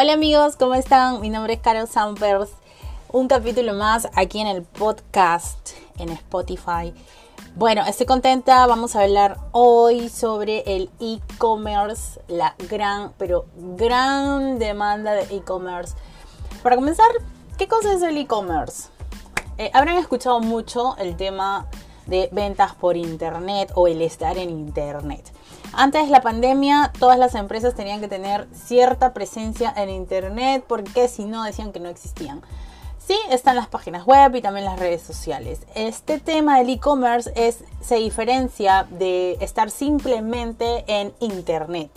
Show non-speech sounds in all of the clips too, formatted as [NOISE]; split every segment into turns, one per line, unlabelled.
Hola amigos, ¿cómo están? Mi nombre es Carol Sampers. Un capítulo más aquí en el podcast en Spotify. Bueno, estoy contenta. Vamos a hablar hoy sobre el e-commerce, la gran, pero gran demanda de e-commerce. Para comenzar, ¿qué cosa es el e-commerce? Eh, habrán escuchado mucho el tema de ventas por internet o el estar en internet. Antes de la pandemia, todas las empresas tenían que tener cierta presencia en Internet porque si no decían que no existían. Sí, están las páginas web y también las redes sociales. Este tema del e-commerce se diferencia de estar simplemente en Internet.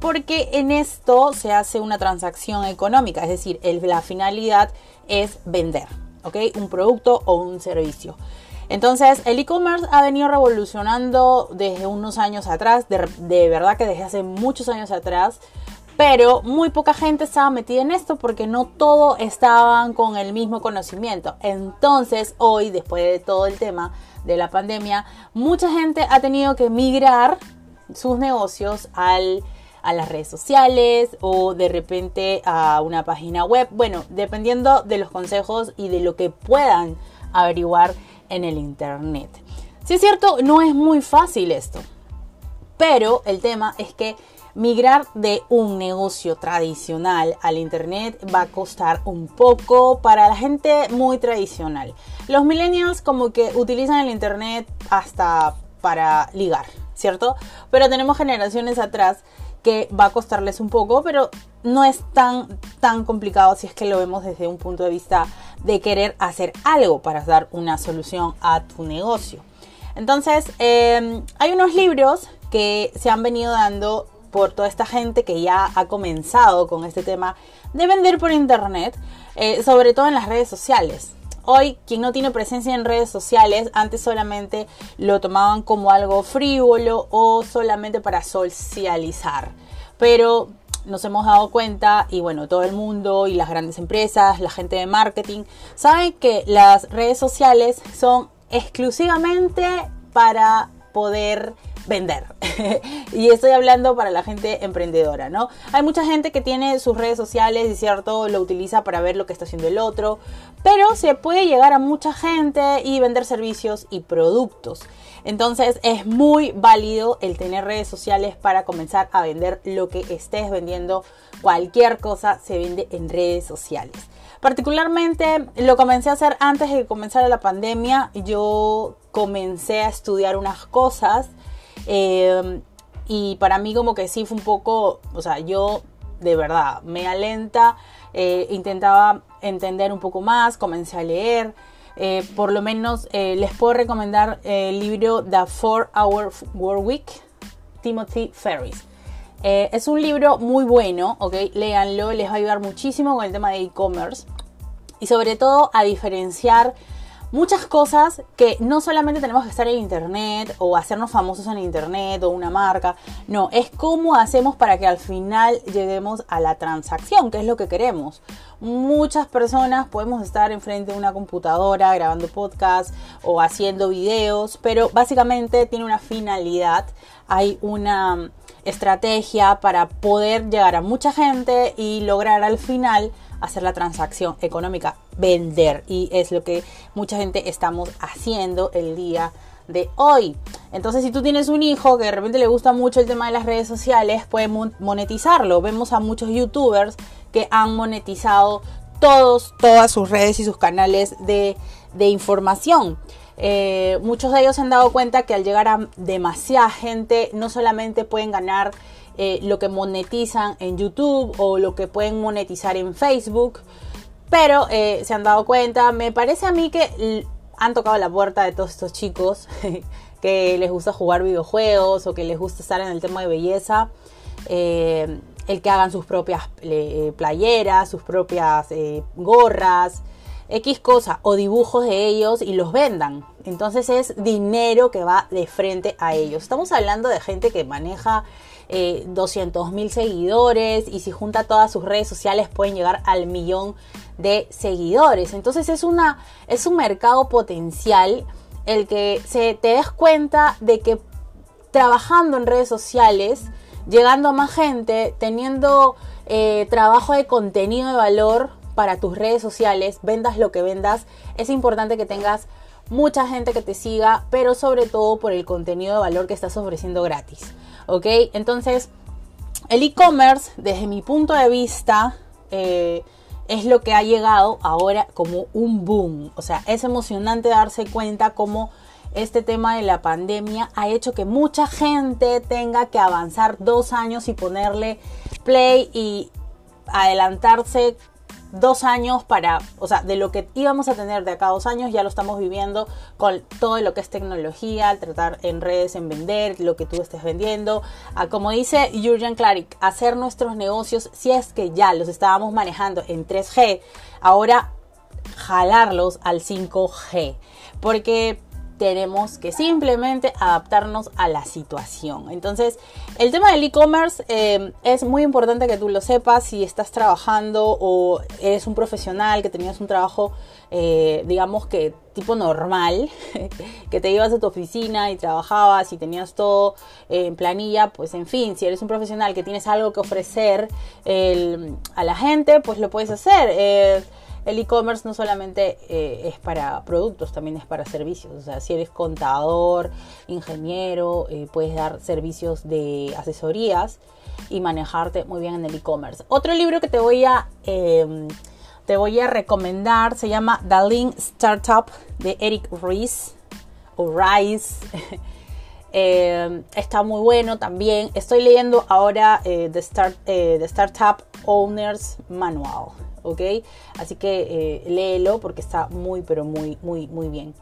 Porque en esto se hace una transacción económica, es decir, la finalidad es vender, ¿ok? Un producto o un servicio. Entonces, el e-commerce ha venido revolucionando desde unos años atrás, de, verdad que desde hace muchos años atrás, pero muy poca gente estaba metida en esto porque no todos estaban con el mismo conocimiento. Entonces, hoy, después de todo el tema de la pandemia, mucha gente ha tenido que migrar sus negocios a las redes sociales o de repente a una página web. Bueno, dependiendo de los consejos y de lo que puedan averiguar en el Internet. Si es cierto, no es muy fácil esto, pero el tema es que migrar de un negocio tradicional al Internet va a costar un poco para la gente muy tradicional. Los millennials como que utilizan el Internet hasta para ligar, ¿cierto? Pero tenemos generaciones atrás que va a costarles un poco, pero no es tan, tan complicado si es que lo vemos desde un punto de vista de querer hacer algo para dar una solución a tu negocio. Entonces, em, hay unos libros que se han venido dando por toda esta gente que ya ha comenzado con este tema de vender por internet, eh, sobre todo en las redes sociales. Hoy, quien no tiene presencia en redes sociales, antes solamente lo tomaban como algo frívolo o solamente para socializar. Pero nos hemos dado cuenta, y bueno, todo el mundo y las grandes empresas, la gente de marketing, saben que las redes sociales son exclusivamente para poder vender. [LAUGHS] y estoy hablando para la gente emprendedora, ¿no? Hay mucha gente que tiene sus redes sociales y cierto lo utiliza para ver lo que está haciendo el otro, pero se puede llegar a mucha gente y vender servicios y productos. Entonces es muy válido el tener redes sociales para comenzar a vender lo que estés vendiendo. Cualquier cosa se vende en redes sociales. Particularmente lo comencé a hacer antes de que comenzara la pandemia. Yo comencé a estudiar unas cosas eh, y para mí como que sí fue un poco, o sea, yo de verdad me alenta, eh, intentaba entender un poco más, comencé a leer. Eh, por lo menos les puedo recomendar el libro The 4 Hour Work Week, Timothy Ferris. es un libro muy bueno, ¿ok? Léanlo, les va a ayudar muchísimo con el tema de e-commerce y sobre todo a diferenciar muchas cosas que no solamente tenemos que estar en internet o hacernos famosos en internet o una marca, no, es cómo hacemos para que al final lleguemos a la transacción, que es lo que queremos. Muchas personas podemos estar enfrente de una computadora grabando podcast o haciendo videos, pero básicamente tiene una finalidad, hay una estrategia para poder llegar a mucha gente y lograr al final hacer la transacción económica, vender. Y es lo que mucha gente estamos haciendo el día de hoy. Entonces, si tú tienes un hijo que de repente le gusta mucho el tema de las redes sociales, puede monetizarlo. Vemos a muchos youtubers que han monetizado todos, todas sus redes y sus canales de, información. Eh, muchos de ellos se han dado cuenta que al llegar a demasiada gente, no solamente pueden ganar eh, lo que monetizan en YouTube o lo que pueden monetizar en Facebook. Pero eh, se han dado cuenta, me parece a mí que han tocado la puerta de todos estos chicos [LAUGHS] que les gusta jugar videojuegos o que les gusta estar en el tema de belleza. Eh, el que hagan sus propias playeras, sus propias gorras, X cosa o dibujos de ellos y los vendan. Entonces es dinero que va de frente a ellos. Estamos hablando de gente que maneja eh, 200 mil seguidores y si junta todas sus redes sociales pueden llegar al millón de seguidores. Entonces es, una, es un mercado potencial el que se, te des cuenta de que trabajando en redes sociales, llegando a más gente, teniendo eh, trabajo de contenido de valor para tus redes sociales, vendas lo que vendas, es importante que tengas mucha gente que te siga, pero sobre todo por el contenido de valor que estás ofreciendo gratis. ¿Ok? Entonces, el e-commerce, desde mi punto de vista, eh, es lo que ha llegado ahora como un boom. O sea, es emocionante darse cuenta cómo este tema de la pandemia ha hecho que mucha gente tenga que avanzar dos años y ponerle play y adelantarse dos años para, o sea, de lo que íbamos a tener de acá a dos años, ya lo estamos viviendo con todo lo que es tecnología, tratar en redes, en vender, lo que tú estés vendiendo. a como dice Jurgen Klarik, hacer nuestros negocios, si es que ya los estábamos manejando en 3G, ahora jalarlos al 5G. Porque tenemos que simplemente adaptarnos a la situación. Entonces, el tema del e-commerce eh, es muy importante que tú lo sepas si estás trabajando o eres un profesional que tenías un trabajo, eh, digamos que tipo normal, [LAUGHS] que te ibas a tu oficina y trabajabas y tenías todo en planilla, pues en fin, si eres un profesional que tienes algo que ofrecer a la gente, pues lo puedes hacer. Eh, el e-commerce no solamente eh, es para productos, también es para servicios. O sea, si eres contador, ingeniero, eh, puedes dar servicios de asesorías y manejarte muy bien en el e-commerce. Otro libro que te voy a, em, te voy a recomendar se llama The Lean Startup de Eric Ries o Rice. [LAUGHS] Em, está muy bueno también. Estoy leyendo ahora eh, The, The Startup Owners Manual. ¿Ok? Así que eh, léelo porque está muy, pero muy, muy, muy bien.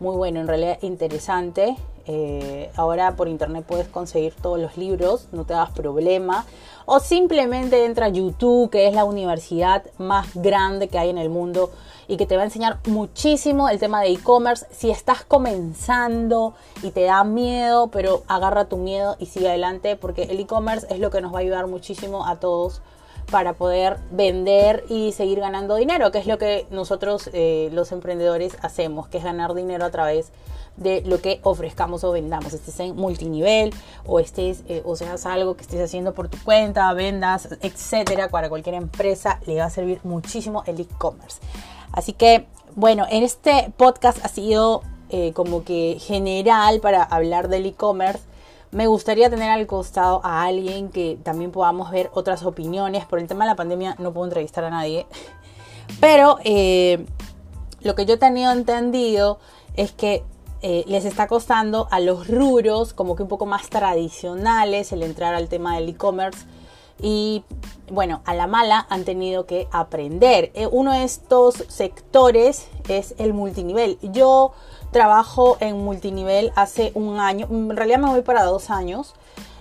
Muy bueno, en realidad interesante. Eh, ahora por internet puedes conseguir todos los libros, no te das problema. O simplemente entra a YouTube, que es la universidad más grande que hay en el mundo y que te va a enseñar muchísimo el tema de e-commerce. Si estás comenzando y te da miedo, pero agarra tu miedo y sigue adelante porque el e-commerce es lo que nos va a ayudar muchísimo a todos para poder vender y seguir ganando dinero, que es lo que nosotros eh, los emprendedores hacemos, que es ganar dinero a través de lo que ofrezcamos o vendamos, estés en multinivel o estés eh, o seas algo que estés haciendo por tu cuenta, vendas, etcétera, para cualquier empresa le va a servir muchísimo el e-commerce. Así que, bueno, en este podcast ha sido eh, como que general para hablar del e-commerce me gustaría tener al costado a alguien que también podamos ver otras opiniones. Por el tema de la pandemia no puedo entrevistar a nadie. [LAUGHS] Pero eh, lo que yo he tenido entendido es que eh, les está costando a los ruros como que un poco más tradicionales el entrar al tema del e-commerce. Y bueno, a la mala han tenido que aprender. Eh, uno de estos sectores es el multinivel. Yo trabajo en multinivel hace un año, en realidad me voy para dos años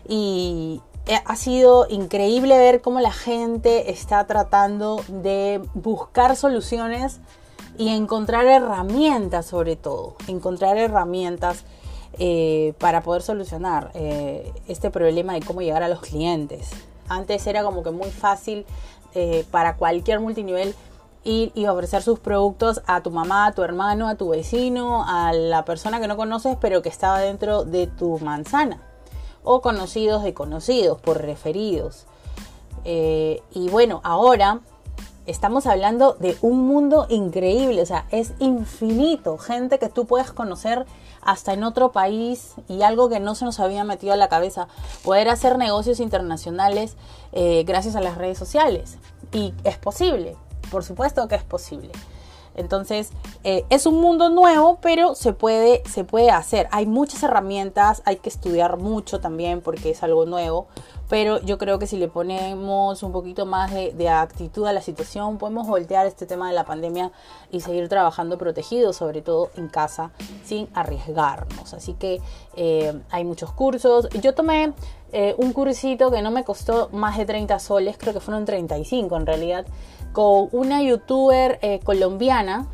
y ha sido increíble ver cómo la gente está tratando de buscar soluciones y encontrar herramientas sobre todo, encontrar herramientas eh, para poder solucionar eh, este problema de cómo llegar a los clientes. Antes era como que muy fácil eh, para cualquier multinivel ir y ofrecer sus productos a tu mamá, a tu hermano, a tu vecino, a la persona que no conoces pero que estaba dentro de tu manzana. O conocidos de conocidos, por referidos. Eh, y bueno, ahora estamos hablando de un mundo increíble, o sea, es infinito. Gente que tú puedes conocer hasta en otro país y algo que no se nos había metido a la cabeza, poder hacer negocios internacionales eh, gracias a las redes sociales. Y es posible. Por supuesto que es posible. Entonces, eh, es un mundo nuevo, pero se puede, se puede hacer. Hay muchas herramientas, hay que estudiar mucho también porque es algo nuevo. Pero yo creo que si le ponemos un poquito más de, actitud a la situación, podemos voltear este tema de la pandemia y seguir trabajando protegidos, sobre todo en casa, sin arriesgarnos. Así que eh, hay muchos cursos. Yo tomé eh, un cursito que no me costó más de 30 soles, creo que fueron 35 en realidad con una youtuber eh, colombiana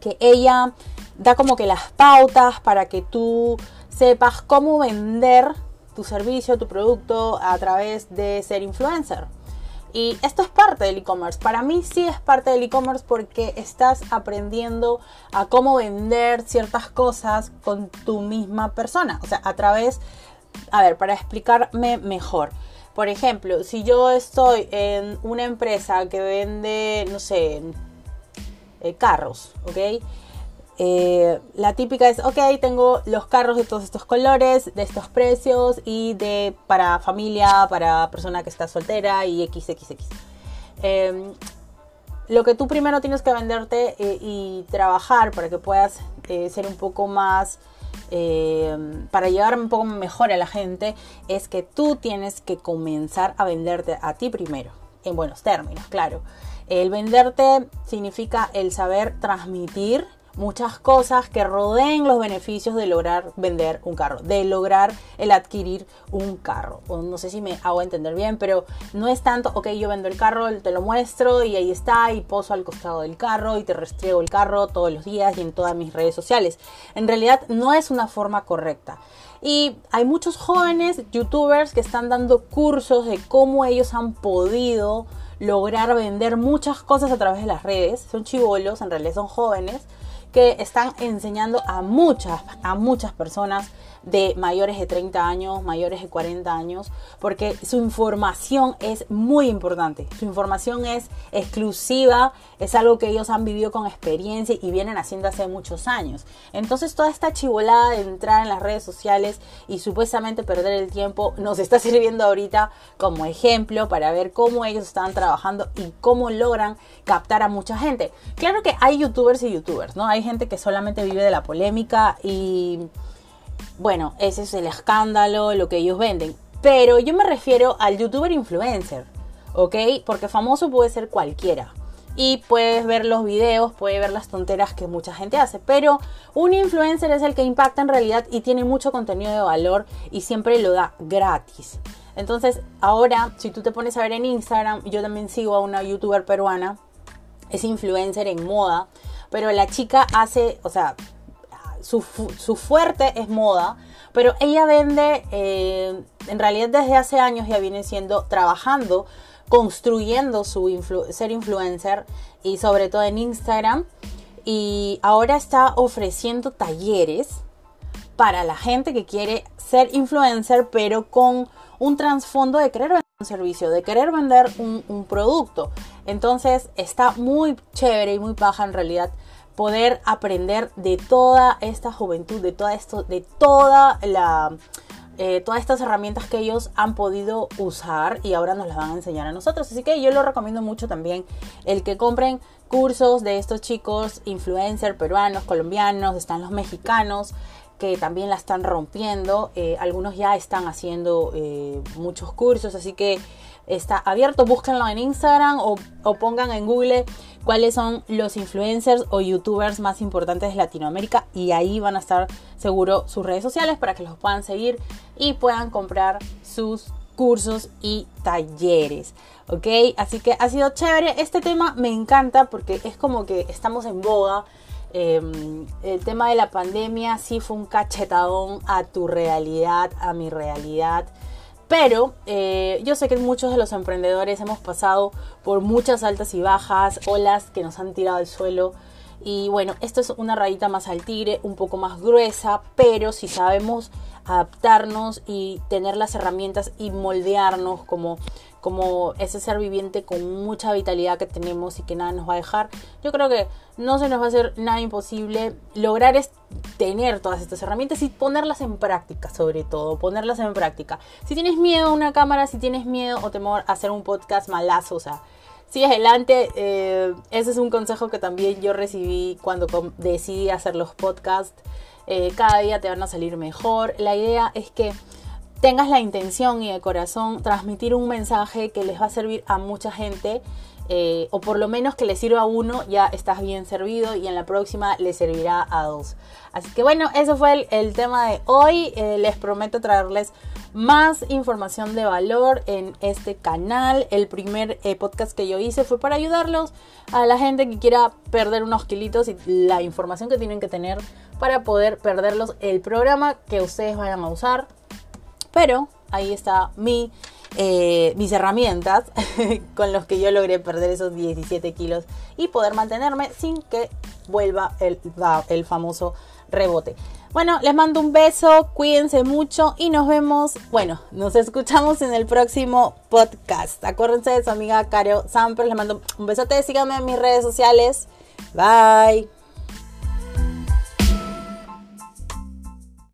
que ella da como que las pautas para que tú sepas cómo vender tu servicio, tu producto a través de ser influencer. Y esto es parte del e-commerce. Para mí sí es parte del e-commerce porque estás aprendiendo a cómo vender ciertas cosas con tu misma persona. O sea, a través, a ver, para explicarme mejor Por ejemplo, si yo estoy en una empresa que vende, no sé, eh, carros, ¿ok? Eh, la típica es, ok, tengo los carros de todos estos colores, de estos precios y de para familia, para persona que está soltera y XXX. Em, lo que tú primero tienes que venderte eh, y trabajar para que puedas eh, ser un poco más, em, para llegar un poco mejor a la gente, es que tú tienes que comenzar a venderte a ti primero, en buenos términos, claro. El venderte significa el saber transmitir muchas cosas que rodeen los beneficios de lograr vender un carro, de lograr el adquirir un carro. No sé si me hago entender bien, pero no es tanto, ok, yo vendo el carro, te lo muestro y ahí está, y poso al costado del carro y te restriego el carro todos los días y en todas mis redes sociales. En realidad no es una forma correcta. Y hay muchos jóvenes youtubers que están dando cursos de cómo ellos han podido lograr vender muchas cosas a través de las redes. Son chivolos, en realidad son jóvenes que están enseñando a muchas, a muchas personas de mayores de 30 años, mayores de 40 años, porque su información es muy importante. Su información es exclusiva, es algo que ellos han vivido con experiencia y vienen haciendo hace muchos años. Entonces toda esta chivolada de entrar en las redes sociales y supuestamente perder el tiempo nos está [LAUGHS] sirviendo ahorita como ejemplo para ver cómo ellos están trabajando y cómo logran captar a mucha gente. Claro que hay youtubers y youtubers, ¿no? Hay gente que solamente vive de la polémica y bueno, ese es el escándalo, lo que ellos venden. Pero yo me refiero al youtuber influencer, ¿ok? Porque famoso puede ser cualquiera. Y puedes ver los videos, puedes ver las tonteras que mucha gente hace. Pero un influencer es el que impacta en realidad y tiene mucho contenido de valor y siempre lo da gratis. Entonces, ahora, si tú te pones a ver en Instagram, yo también sigo a una youtuber peruana, es influencer en moda, pero la chica hace, o sea, su, fuerte es moda, pero ella vende, eh, en realidad desde hace años ya viene siendo, trabajando, construyendo su ser influencer y sobre todo en Instagram. Y ahora está ofreciendo talleres para la gente que quiere ser influencer, pero con un trasfondo de querer vender un servicio, de querer vender un, un producto. Entonces está muy chévere y muy baja en realidad poder aprender de toda esta juventud, de toda esto, de toda la eh, todas estas herramientas que ellos han podido usar y ahora nos las van a enseñar a nosotros. Así que yo lo recomiendo mucho también el que compren cursos de estos chicos, influencers peruanos, colombianos, están los mexicanos que también la están rompiendo. Eh, algunos ya están haciendo eh, muchos cursos, así que está abierto. Búsquenlo en Instagram o, pongan en Google cuáles son los influencers o youtubers más importantes de Latinoamérica y ahí van a estar seguro sus redes sociales para que los puedan seguir y puedan comprar sus cursos y talleres. ¿Ok? Así que ha sido chévere. Este tema me encanta porque es como que estamos en boga Em, el tema de la pandemia sí fue un cachetadón a tu realidad, a mi realidad. Pero eh, yo sé que muchos de los emprendedores hemos pasado por muchas altas y bajas, olas que nos han tirado al suelo. Y bueno, esto es una rayita más al tigre, un poco más gruesa, pero si sabemos adaptarnos y tener las herramientas y moldearnos como como ese ser viviente con mucha vitalidad que tenemos y que nada nos va a dejar, yo creo que no se nos va a hacer nada imposible lograr es tener todas estas herramientas y ponerlas en práctica, sobre todo, ponerlas en práctica. Si tienes miedo a una cámara, si tienes miedo o temor a hacer un podcast malazo, o sea, sigue adelante. Eh, ese es un consejo que también yo recibí cuando decidí hacer los podcasts. Eh, cada día te van a salir mejor. La idea es que tengas la intención y el corazón transmitir un mensaje que les va a servir a mucha gente eh, o por lo menos que le sirva a uno, ya estás bien servido y en la próxima le servirá a dos. Así que bueno, eso fue el, tema de hoy. Eh, les prometo traerles más información de valor en este canal. El primer podcast que yo hice fue para ayudarlos a la gente que quiera perder unos kilitos y la información que tienen que tener para poder perderlos. El programa que ustedes vayan a usar pero ahí está mi, eh, mis herramientas [LAUGHS] con los que yo logré perder esos 17 kilos y poder mantenerme sin que vuelva el, el famoso rebote. Bueno, les mando un beso, cuídense mucho y nos vemos, bueno, nos escuchamos en el próximo podcast. Acuérdense de su amiga Caro Sampers, les mando un besote, síganme en mis redes sociales. Bye.